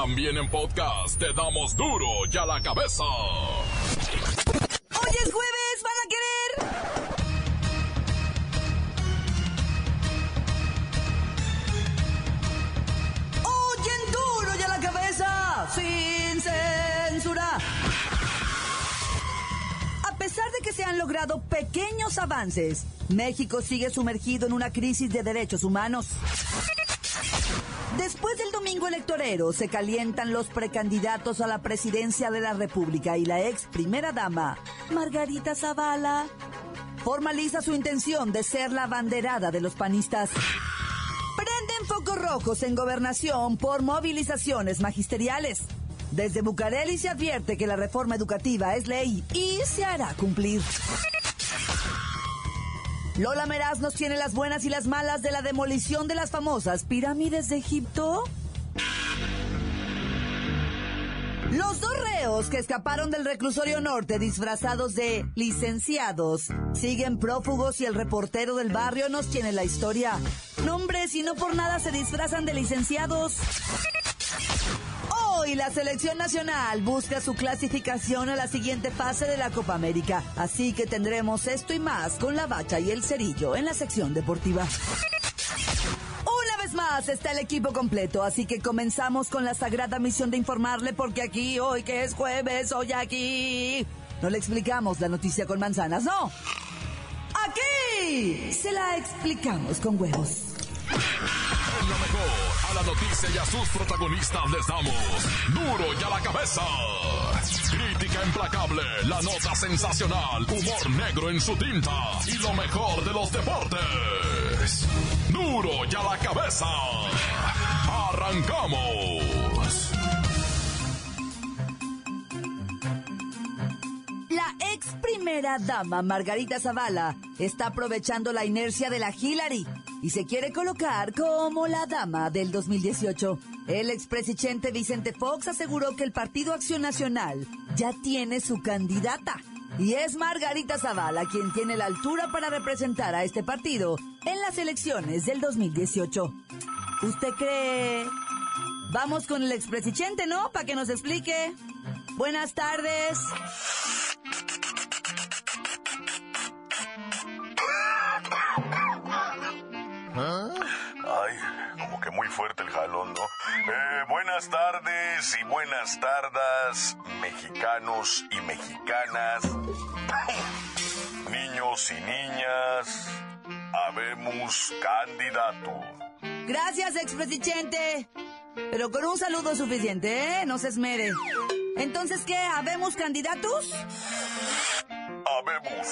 También en podcast te damos duro y a la cabeza. Hoy es jueves, ¿van a querer? Oyen duro y a la cabeza, sin censura. A pesar de que se han logrado pequeños avances, México sigue sumergido en una crisis de derechos humanos. Después del domingo electorero se calientan los precandidatos a la presidencia de la República y la ex primera dama, Margarita Zavala, formaliza su intención de ser la banderada de los panistas. Prenden focos rojos en gobernación por movilizaciones magisteriales. Desde Bucareli se advierte que la reforma educativa es ley y se hará cumplir. Lola Meraz nos tiene las buenas y las malas de la demolición de las famosas pirámides de Egipto. Los dos reos que escaparon del reclusorio norte disfrazados de licenciados siguen prófugos y el reportero del barrio nos tiene la historia. No, hombre, si no por nada se disfrazan de licenciados. Hoy la selección nacional busca su clasificación a la siguiente fase de la Copa América. Así que tendremos esto y más con la bacha y el cerillo en la sección deportiva. Una vez más está el equipo completo, así que comenzamos con la sagrada misión de informarle porque aquí, hoy que es jueves, hoy aquí, no le explicamos la noticia con manzanas, no. Aquí se la explicamos con huevos. A la noticia y a sus protagonistas les damos duro y a la cabeza. Crítica implacable, la nota sensacional, humor negro en su tinta y lo mejor de los deportes. Duro y a la cabeza. Arrancamos. La ex primera dama Margarita Zavala está aprovechando la inercia de la Hillary y se quiere colocar como la dama del 2018. El expresidente Vicente Fox aseguró que el Partido Acción Nacional ya tiene su candidata. Y es Margarita Zavala quien tiene la altura para representar a este partido en las elecciones del 2018. ¿Usted cree? Vamos con el expresidente, ¿no? Para que nos explique. Buenas tardes. Fuerte el jalón, ¿no? Eh, buenas tardes y buenas tardes, mexicanos y mexicanas, niños y niñas, habemos candidato. Gracias, expresidente. Pero con un saludo suficiente, ¿eh? No se esmere. Entonces, ¿qué? ¿Habemos candidatos? Habemos.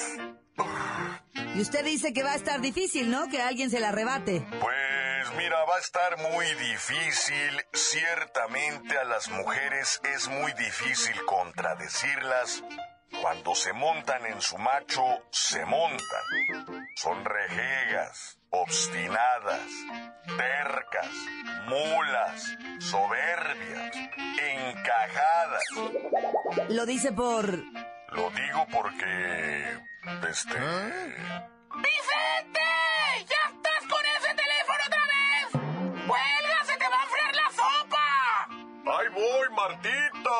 Y usted dice que va a estar difícil, ¿no? Que alguien se la arrebate. Pues mira, va a estar muy difícil. Ciertamente a las mujeres es muy difícil contradecirlas. Cuando se montan en su macho, se montan. Son rejegas, obstinadas, tercas, mulas, soberbias, encajadas. Lo dice por... Lo digo porque... Este... ¡Vicente! ¡Ya Martita!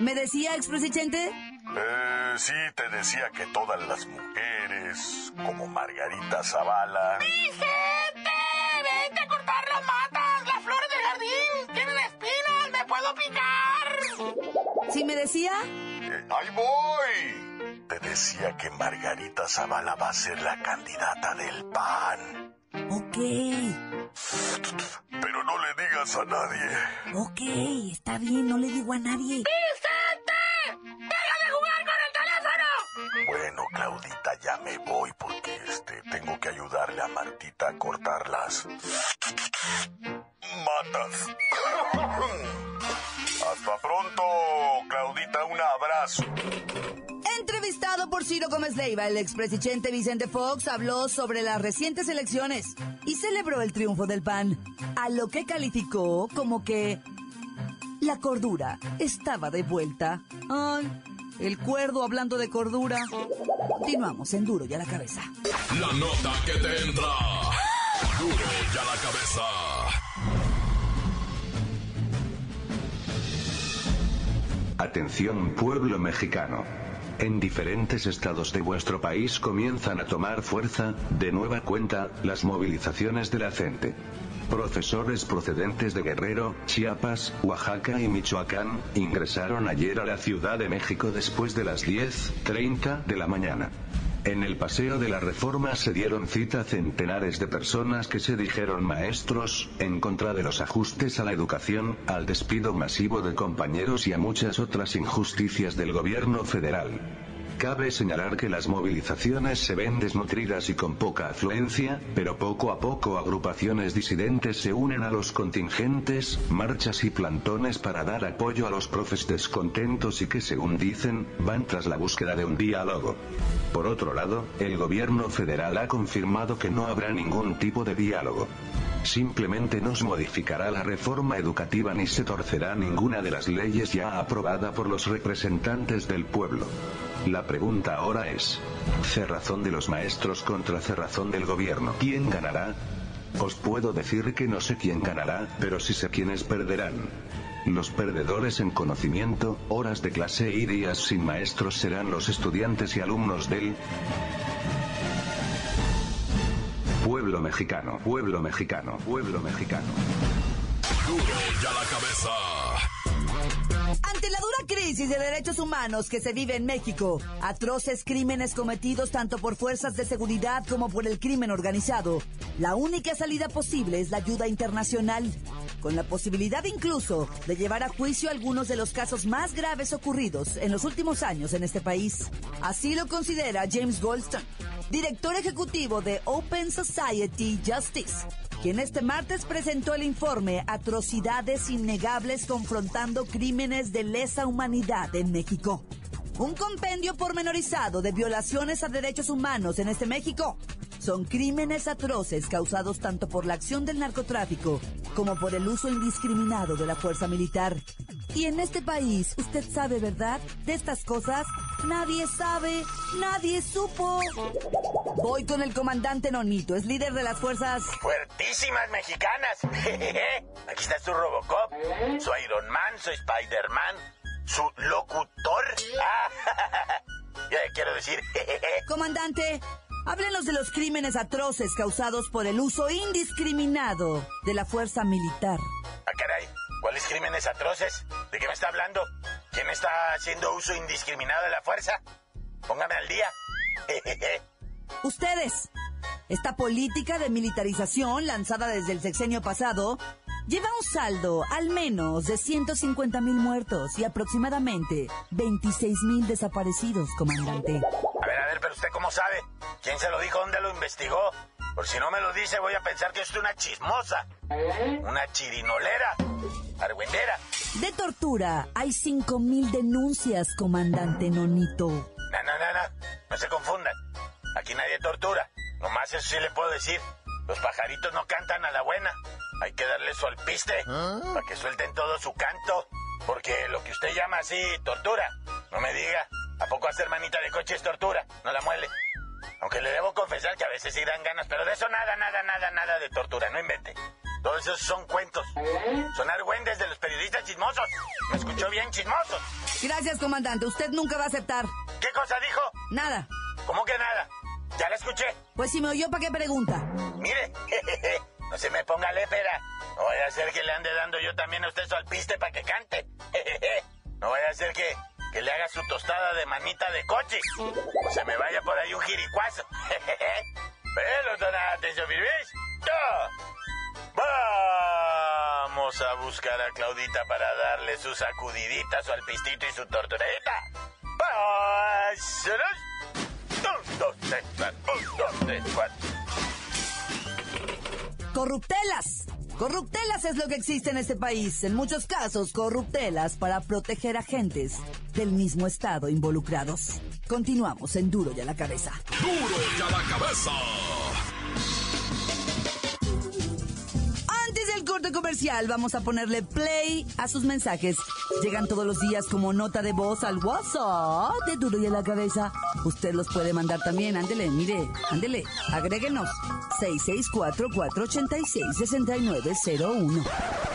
¿Me decía, expresidente? Eh, sí, te decía que todas las mujeres, como Margarita Zavala... ¡Vicente! ¡Vente a cortar las matas! ¡Las flores del jardín! ¡Tienen espinas! ¡Me puedo picar! ¿Sí me decía? Eh, ¡Ahí voy! Te decía que Margarita Zavala va a ser la candidata del PAN. Ok, Pero no le digas a nadie. ok, está bien, no le digo a nadie. ¡Vicente! ¡Deja de jugar con el teléfono! Bueno, Claudita, ya me voy porque este tengo que ayudarle a Martita a cortar las matas. Hasta pronto, Claudita, un abrazo. Por Ciro Gómez Leiva, el expresidente Vicente Fox habló sobre las recientes elecciones y celebró el triunfo del PAN, a lo que calificó como que la cordura estaba de vuelta. Ay, el cuerdo hablando de cordura. Continuamos en Duro y a la cabeza. La nota que te entra. Duro y a la cabeza. Atención pueblo mexicano. En diferentes estados de vuestro país comienzan a tomar fuerza, de nueva cuenta, las movilizaciones de la gente. Profesores procedentes de Guerrero, Chiapas, Oaxaca y Michoacán, ingresaron ayer a la Ciudad de México después de las 10.30 de la mañana. En el Paseo de la Reforma se dieron cita centenares de personas que se dijeron maestros, en contra de los ajustes a la educación, al despido masivo de compañeros y a muchas otras injusticias del gobierno federal. Cabe señalar que las movilizaciones se ven desnutridas y con poca afluencia, pero poco a poco agrupaciones disidentes se unen a los contingentes, marchas y plantones para dar apoyo a los profes descontentos y que según dicen, van tras la búsqueda de un diálogo. Por otro lado, el gobierno federal ha confirmado que no habrá ningún tipo de diálogo. Simplemente no se modificará la reforma educativa ni se torcerá ninguna de las leyes ya aprobada por los representantes del pueblo. La pregunta ahora es, cerrazón de los maestros contra cerrazón del gobierno. ¿Quién ganará? Os puedo decir que no sé quién ganará, pero sí sé quiénes perderán. Los perdedores en conocimiento, horas de clase y días sin maestros serán los estudiantes y alumnos del pueblo mexicano, pueblo mexicano, pueblo mexicano. Duro ya la cabeza. Ante la dura crisis de derechos humanos que se vive en México, atroces crímenes cometidos tanto por fuerzas de seguridad como por el crimen organizado, la única salida posible es la ayuda internacional, con la posibilidad incluso de llevar a juicio algunos de los casos más graves ocurridos en los últimos años en este país. Así lo considera James Goldstone, director ejecutivo de Open Society Justice, quien este martes presentó el informe Atrocidades Innegables confrontando crímenes de lesa humanidad en México. Un compendio pormenorizado de violaciones a derechos humanos en este México. Son crímenes atroces causados tanto por la acción del narcotráfico como por el uso indiscriminado de la fuerza militar. Y en este país, usted sabe, ¿verdad? De estas cosas, nadie sabe, nadie supo. Voy con el comandante Nonito, es líder de las fuerzas... Fuertísimas mexicanas. Aquí está su Robocop, su Iron Man, su Spider-Man, su locutor. Ya quiero decir. Comandante, háblenos de los crímenes atroces causados por el uso indiscriminado de la fuerza militar. Ah, caray. ¿Cuáles crímenes atroces? ¿De qué me está hablando? ¿Quién está haciendo uso indiscriminado de la fuerza? Póngame al día. Ustedes. Esta política de militarización lanzada desde el sexenio pasado lleva un saldo al menos de 150 mil muertos y aproximadamente 26 mil desaparecidos, comandante. A ver, a ver, pero usted cómo sabe? ¿Quién se lo dijo? ¿Dónde lo investigó? Por si no me lo dice, voy a pensar que es una chismosa. Una chirinolera. Tortura hay 5 mil denuncias, comandante Nonito. No, no, no, no. No se confundan. Aquí nadie tortura. Nomás eso sí le puedo decir. Los pajaritos no cantan a la buena. Hay que darle su alpiste para que suelten todo su canto. Porque lo que usted llama así, tortura, no me diga. ¿A poco hacer manita de coche es tortura? No la muele. Aunque le debo confesar que a veces sí dan ganas, pero de eso nada, nada, nada, nada de tortura, no invente. Todos esos son cuentos. Son argüendes de los periodistas chismosos. ¿Me escuchó bien, chismosos? Gracias, comandante. Usted nunca va a aceptar. ¿Qué cosa dijo? Nada. ¿Cómo que nada? Ya la escuché. Pues si me oyó, ¿para qué pregunta? Mire, no se me ponga lépera. No vaya a ser que le ande dando yo también a usted su alpiste para que cante. No vaya a ser que, que le haga su tostada de manita de coche. O se me vaya por ahí un jiricuazo. Pero, dona, atención, ¿virvis? Vamos a buscar a Claudita para darle su sacudidita, su alpistito y su. Un, dos, tres, cuatro. Un, dos, tres, cuatro. Corruptelas. Corruptelas es lo que existe en este país. En muchos casos, corruptelas para proteger agentes del mismo estado involucrados. Continuamos en Duro y a la cabeza. Duro ya la cabeza. Corte comercial, vamos a ponerle play a sus mensajes. Llegan todos los días como nota de voz al WhatsApp de Duro y a la cabeza. Usted los puede mandar también. Ándele, mire, ándele. Agréguenos. 664-486-6901.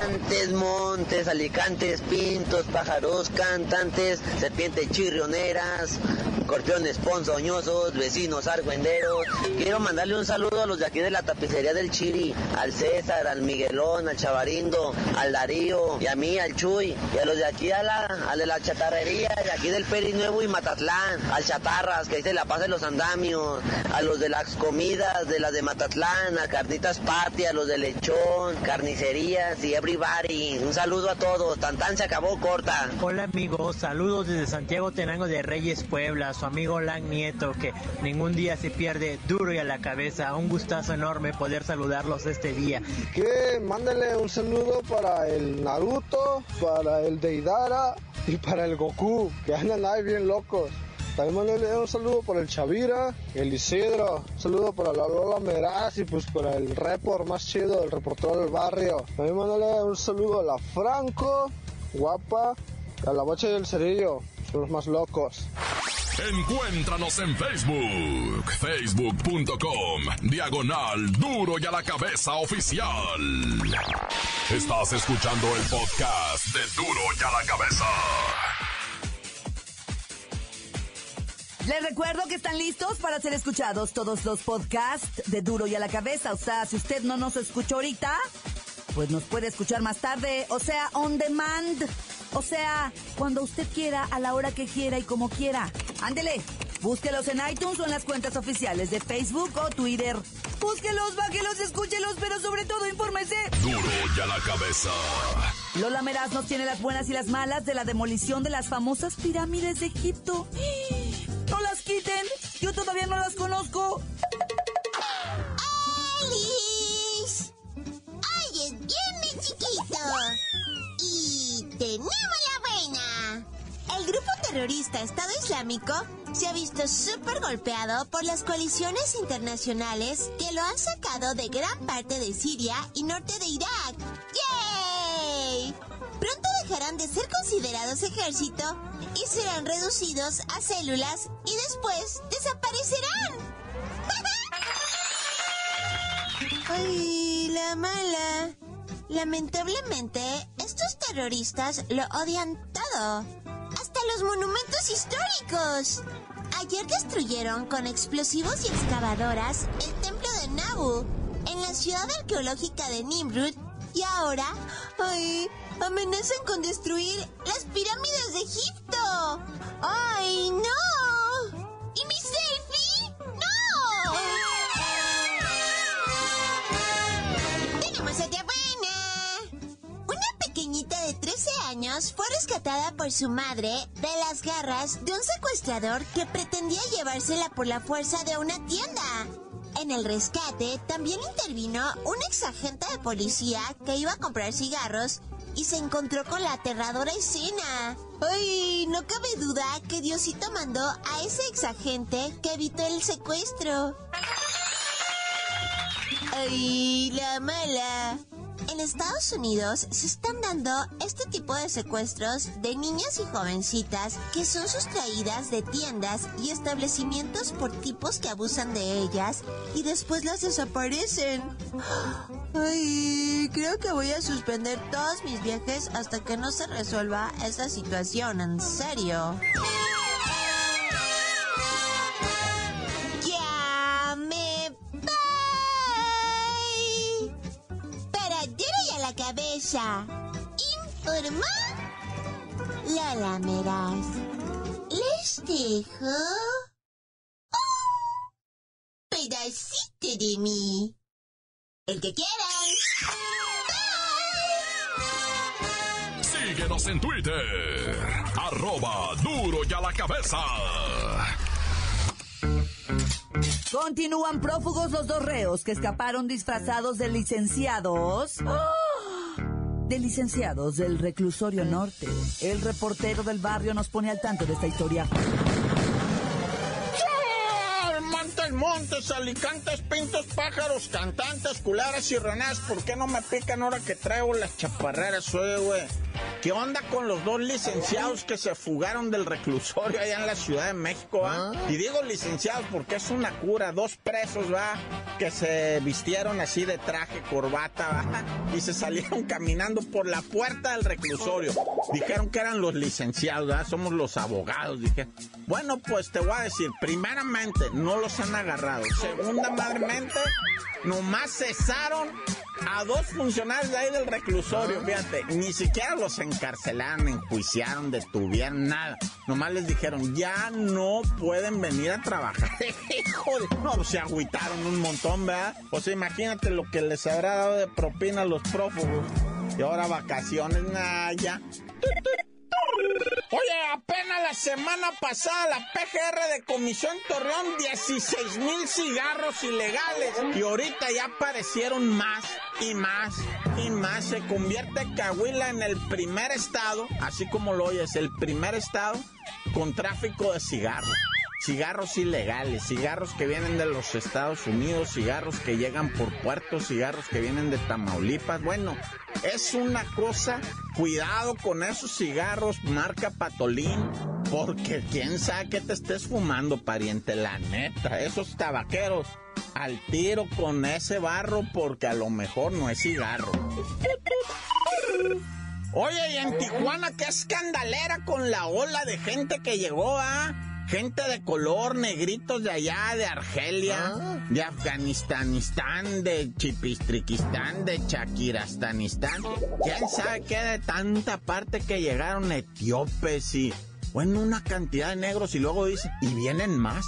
Montes, montes, alicantes, pintos, pájaros, cantantes, serpientes chirrioneras, escorpiones ponzoñosos, vecinos argüenderos. Quiero mandarle un saludo a los de aquí de la tapicería del Chiri, al César, al Miguelón, al Chavarindo, al Darío, y a mí, al Chuy, y a los de aquí a la, al de la chatarrería, de aquí del Peri Nuevo y Matatlán, al Chatarras, que ahí se la pasa en los andamios, a los de las comidas, de las de Matatlán, a Carnitas Pati, a los de Lechón, carnicerías y everybody. Un saludo a todos, tan tan se acabó corta. Hola amigos, saludos desde Santiago Tenango de Reyes Puebla, su amigo Lang Nieto, que ningún día se pierde duro y a la cabeza. Un gustazo enorme poder saludarlos este día. Que mándale un saludo para el Naruto, para el Deidara y para el Goku, que andan ahí bien locos. También mándale un saludo para el Chavira, el Isidro, un saludo para la Lola Meraz y pues para el report más chido, el reportero del barrio. También mándale un saludo a la Franco, guapa, a la Bocha y el Cerillo, son los más locos. Encuéntranos en Facebook, facebook.com, diagonal duro y a la cabeza oficial. Estás escuchando el podcast de duro y a la cabeza. Les recuerdo que están listos para ser escuchados todos los podcasts de Duro y a la cabeza. O sea, si usted no nos escuchó ahorita, pues nos puede escuchar más tarde. O sea, on demand. O sea, cuando usted quiera, a la hora que quiera y como quiera. Ándele, búsquelos en iTunes o en las cuentas oficiales de Facebook o Twitter. Búsquelos, bájelos, escúchelos, pero sobre todo infórmese. Duro y a la cabeza. Lola Meraz nos tiene las buenas y las malas de la demolición de las famosas pirámides de Egipto. ¡No las quiten! Yo todavía no las conozco. Terrorista Estado Islámico se ha visto súper golpeado por las coaliciones internacionales que lo han sacado de gran parte de Siria y norte de Irak. ¡Yay! Pronto dejarán de ser considerados ejército y serán reducidos a células y después desaparecerán. ¡Ay, la mala! Lamentablemente, estos terroristas lo odian todo. Los monumentos históricos. Ayer destruyeron con explosivos y excavadoras el templo de Nabu en la ciudad arqueológica de Nimrud y ahora, ay, amenazan con destruir las pirámides de Egipto. ¡Ay, no! Fue rescatada por su madre de las garras de un secuestrador que pretendía llevársela por la fuerza de una tienda. En el rescate también intervino un ex agente de policía que iba a comprar cigarros y se encontró con la aterradora escena. ¡Ay! No cabe duda que Diosito mandó a ese ex agente que evitó el secuestro. ¡Ay! La mala. En Estados Unidos se están dando este tipo de secuestros de niñas y jovencitas que son sustraídas de tiendas y establecimientos por tipos que abusan de ellas y después las desaparecen. Ay, creo que voy a suspender todos mis viajes hasta que no se resuelva esa situación, en serio. Informa Lola Meraz. Les dejo un pedacito de mí. El que quieran. Síguenos en Twitter. Arroba duro y a la cabeza. Continúan prófugos los dos reos que escaparon disfrazados de licenciados. ¡Ah! De licenciados del reclusorio norte. El reportero del barrio nos pone al tanto de esta historia. Montes, montes, alicantes, pintos, pájaros, cantantes, culares y renas. ¿Por qué no me pican ahora que traigo las chaparreras, oye, güey? ¿Qué onda con los dos licenciados que se fugaron del reclusorio allá en la Ciudad de México? ¿ah? Y digo licenciados porque es una cura, dos presos, va, que se vistieron así de traje, corbata, va, y se salieron caminando por la puerta del reclusorio. Dijeron que eran los licenciados, ¿verdad? somos los abogados. Dije, bueno, pues te voy a decir, primeramente, no los han agarrado. Segunda madremente, nomás cesaron a dos funcionarios de ahí del reclusorio, fíjate, ni siquiera los encarcelaron, enjuiciaron, detuvieron, nada. Nomás les dijeron, ya no pueden venir a trabajar. Joder, no, pues se agüitaron un montón, ¿verdad? O sea, imagínate lo que les habrá dado de propina a los prófugos. Y ahora vacaciones, nada, ya. Oye, apenas la semana pasada la PGR decomisó en Torreón 16 mil cigarros ilegales y ahorita ya aparecieron más y más y más. Se convierte Cahuila en el primer estado, así como lo oyes, el primer estado con tráfico de cigarros. Cigarros ilegales, cigarros que vienen de los Estados Unidos, cigarros que llegan por puertos, cigarros que vienen de Tamaulipas. Bueno, es una cosa, cuidado con esos cigarros marca Patolín, porque quién sabe que te estés fumando, pariente, la neta, esos tabaqueros al tiro con ese barro porque a lo mejor no es cigarro. Oye, y en Tijuana, qué escandalera con la ola de gente que llegó a... Gente de color, negritos de allá, de Argelia, de Afganistanistán, de Chipistriquistán, de Chakirastanistán. ¿Quién sabe qué de tanta parte que llegaron etíopes y bueno, una cantidad de negros y luego dice, y vienen más,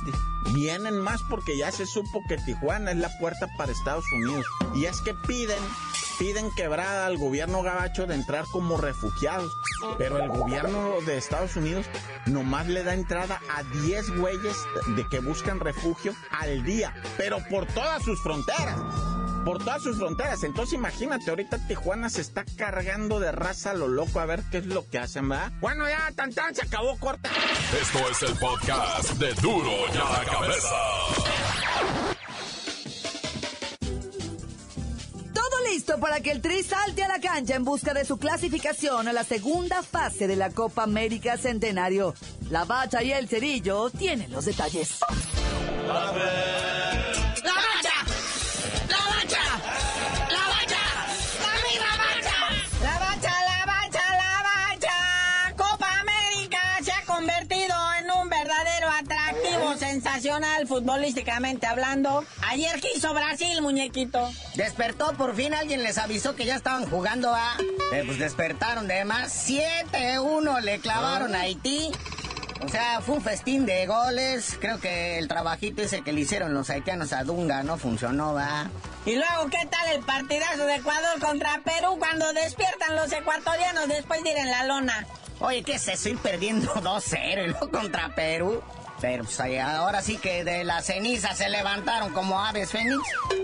vienen más porque ya se supo que Tijuana es la puerta para Estados Unidos. Y es que piden, piden quebrada al gobierno gabacho de entrar como refugiados. Pero el gobierno de Estados Unidos nomás le da entrada a 10 güeyes de que buscan refugio al día, pero por todas sus fronteras por todas sus fronteras. Entonces imagínate, ahorita Tijuana se está cargando de raza a lo loco a ver qué es lo que hacen, ¿verdad? Bueno, ya, tan tan, se acabó corta. Esto es el podcast de Duro ya la cabeza. Todo listo para que el Tri salte a la cancha en busca de su clasificación a la segunda fase de la Copa América Centenario. La Bacha y el Cerillo tienen los detalles. ¡La futbolísticamente hablando. Ayer quiso Brasil, muñequito. Despertó, por fin alguien les avisó que ya estaban jugando a... Eh, pues despertaron de más. 7-1 le clavaron a Haití. O sea, fue un festín de goles. Creo que el trabajito ese que le hicieron los haitianos a Dunga no funcionó, va. Y luego, ¿qué tal el partidazo de Ecuador contra Perú cuando despiertan los ecuatorianos después de ir en la lona? Oye, ¿qué es eso? Ir perdiendo 2-0 y luego contra Perú. Pero pues, ahora sí que de la ceniza se levantaron como aves fénix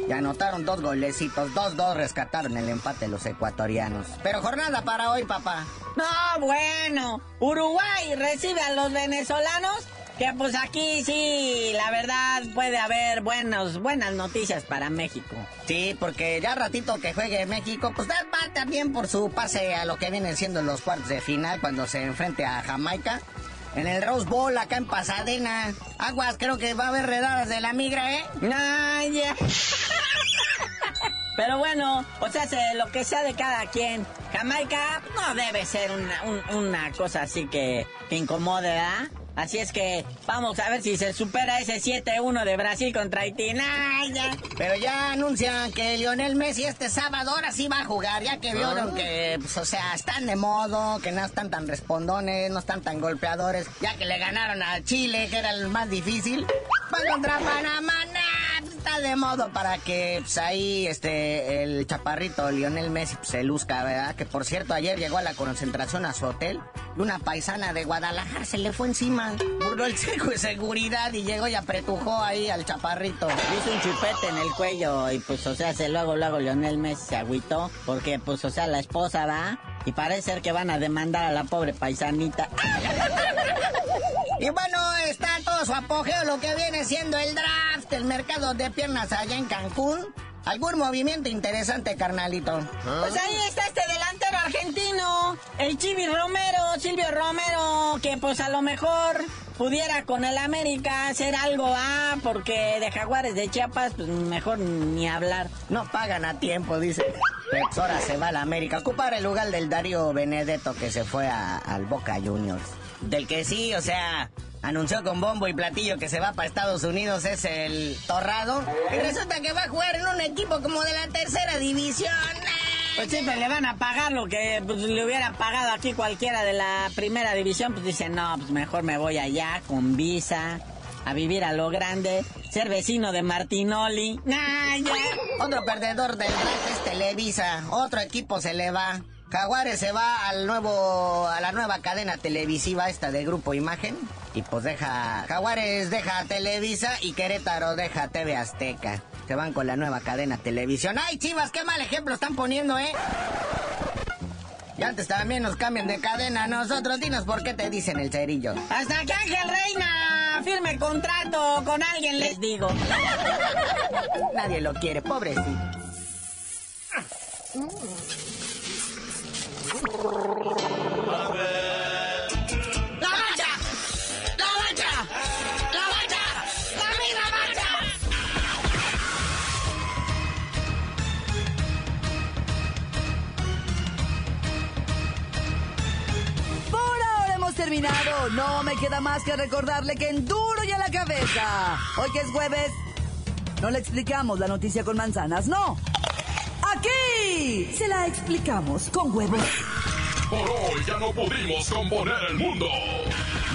y anotaron dos golecitos, dos, dos rescataron el empate los ecuatorianos. Pero jornada para hoy, papá. No, bueno. Uruguay recibe a los venezolanos. Que pues aquí sí, la verdad puede haber buenos, buenas noticias para México. Sí, porque ya ratito que juegue México, pues da va también por su pase a lo que vienen siendo los cuartos de final cuando se enfrente a Jamaica. En el Rose Bowl, acá en Pasadena. Aguas, creo que va a haber redadas de la migra, ¿eh? Ay, ya. Pero bueno, o sea, se- lo que sea de cada quien. Jamaica no debe ser una, un- una cosa así que, que incomode, ¿verdad? Así es que vamos a ver si se supera ese 7-1 de Brasil contra Haití. Nah, ya. Pero ya anuncian que Lionel Messi este sábado ahora sí va a jugar, ya que vieron que, pues, o sea, están de modo, que no están tan respondones, no están tan golpeadores, ya que le ganaron a Chile, que era el más difícil. Van contra Panamá, está de modo para que, pues, ahí, este, el chaparrito Lionel Messi pues, se luzca, ¿verdad? Que, por cierto, ayer llegó a la concentración a su hotel y una paisana de Guadalajara se le fue encima, burló el cerco de seguridad y llegó y apretujó ahí al chaparrito. Hizo un chupete en el cuello y pues, o sea, se luego, luego Lionel Messi se agüitó porque, pues, o sea, la esposa va y parece ser que van a demandar a la pobre paisanita. Y bueno, está todo su apogeo lo que viene siendo el el mercado de piernas allá en Cancún. ¿Algún movimiento interesante, carnalito? Pues ahí está este delantero argentino, el Chivi Romero, Silvio Romero, que pues a lo mejor pudiera con el América hacer algo, ah, porque de Jaguares de Chiapas, pues mejor ni hablar. No pagan a tiempo, dice. Pues ahora se va a la América. Ocupar el lugar del Darío Benedetto que se fue a- al Boca Juniors. Del que sí, o sea, anunció con bombo y platillo que se va para Estados Unidos, es el Torrado. Y resulta que va a jugar en un equipo como de la tercera división. Pues siempre le van a pagar lo que pues, le hubiera pagado aquí cualquiera de la primera división. Pues dice, no, pues mejor me voy allá con visa, a vivir a lo grande, ser vecino de Martinoli. Nah, ya. Otro perdedor del draft es Televisa. Otro equipo se le va. Jaguares se va al nuevo, a la nueva cadena televisiva esta de Grupo Imagen. Y pues deja, Jaguares deja a Televisa y Querétaro deja TV Azteca. Se van con la nueva cadena televisión. ¡Ay, chivas, qué mal ejemplo están poniendo, eh! Y antes también nos cambian de cadena. Nosotros, dinos por qué te dicen el cerillo. Hasta que Ángel Reina firme contrato con alguien, les digo. Nadie lo quiere, pobrecito. Terminado. No me queda más que recordarle que en duro y a la cabeza. Hoy que es jueves, no le explicamos la noticia con manzanas, no. Aquí se la explicamos con huevos. Por hoy ya no pudimos componer el mundo.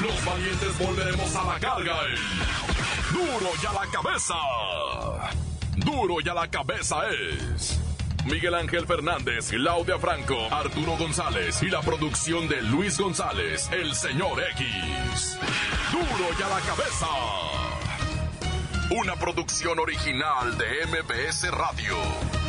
Los valientes volveremos a la carga Duro y a la cabeza. Duro y a la cabeza es Miguel Ángel Fernández, Claudia Franco, Arturo González y la producción de Luis González, el señor X. Duro y a la cabeza. Una producción original de MBS Radio.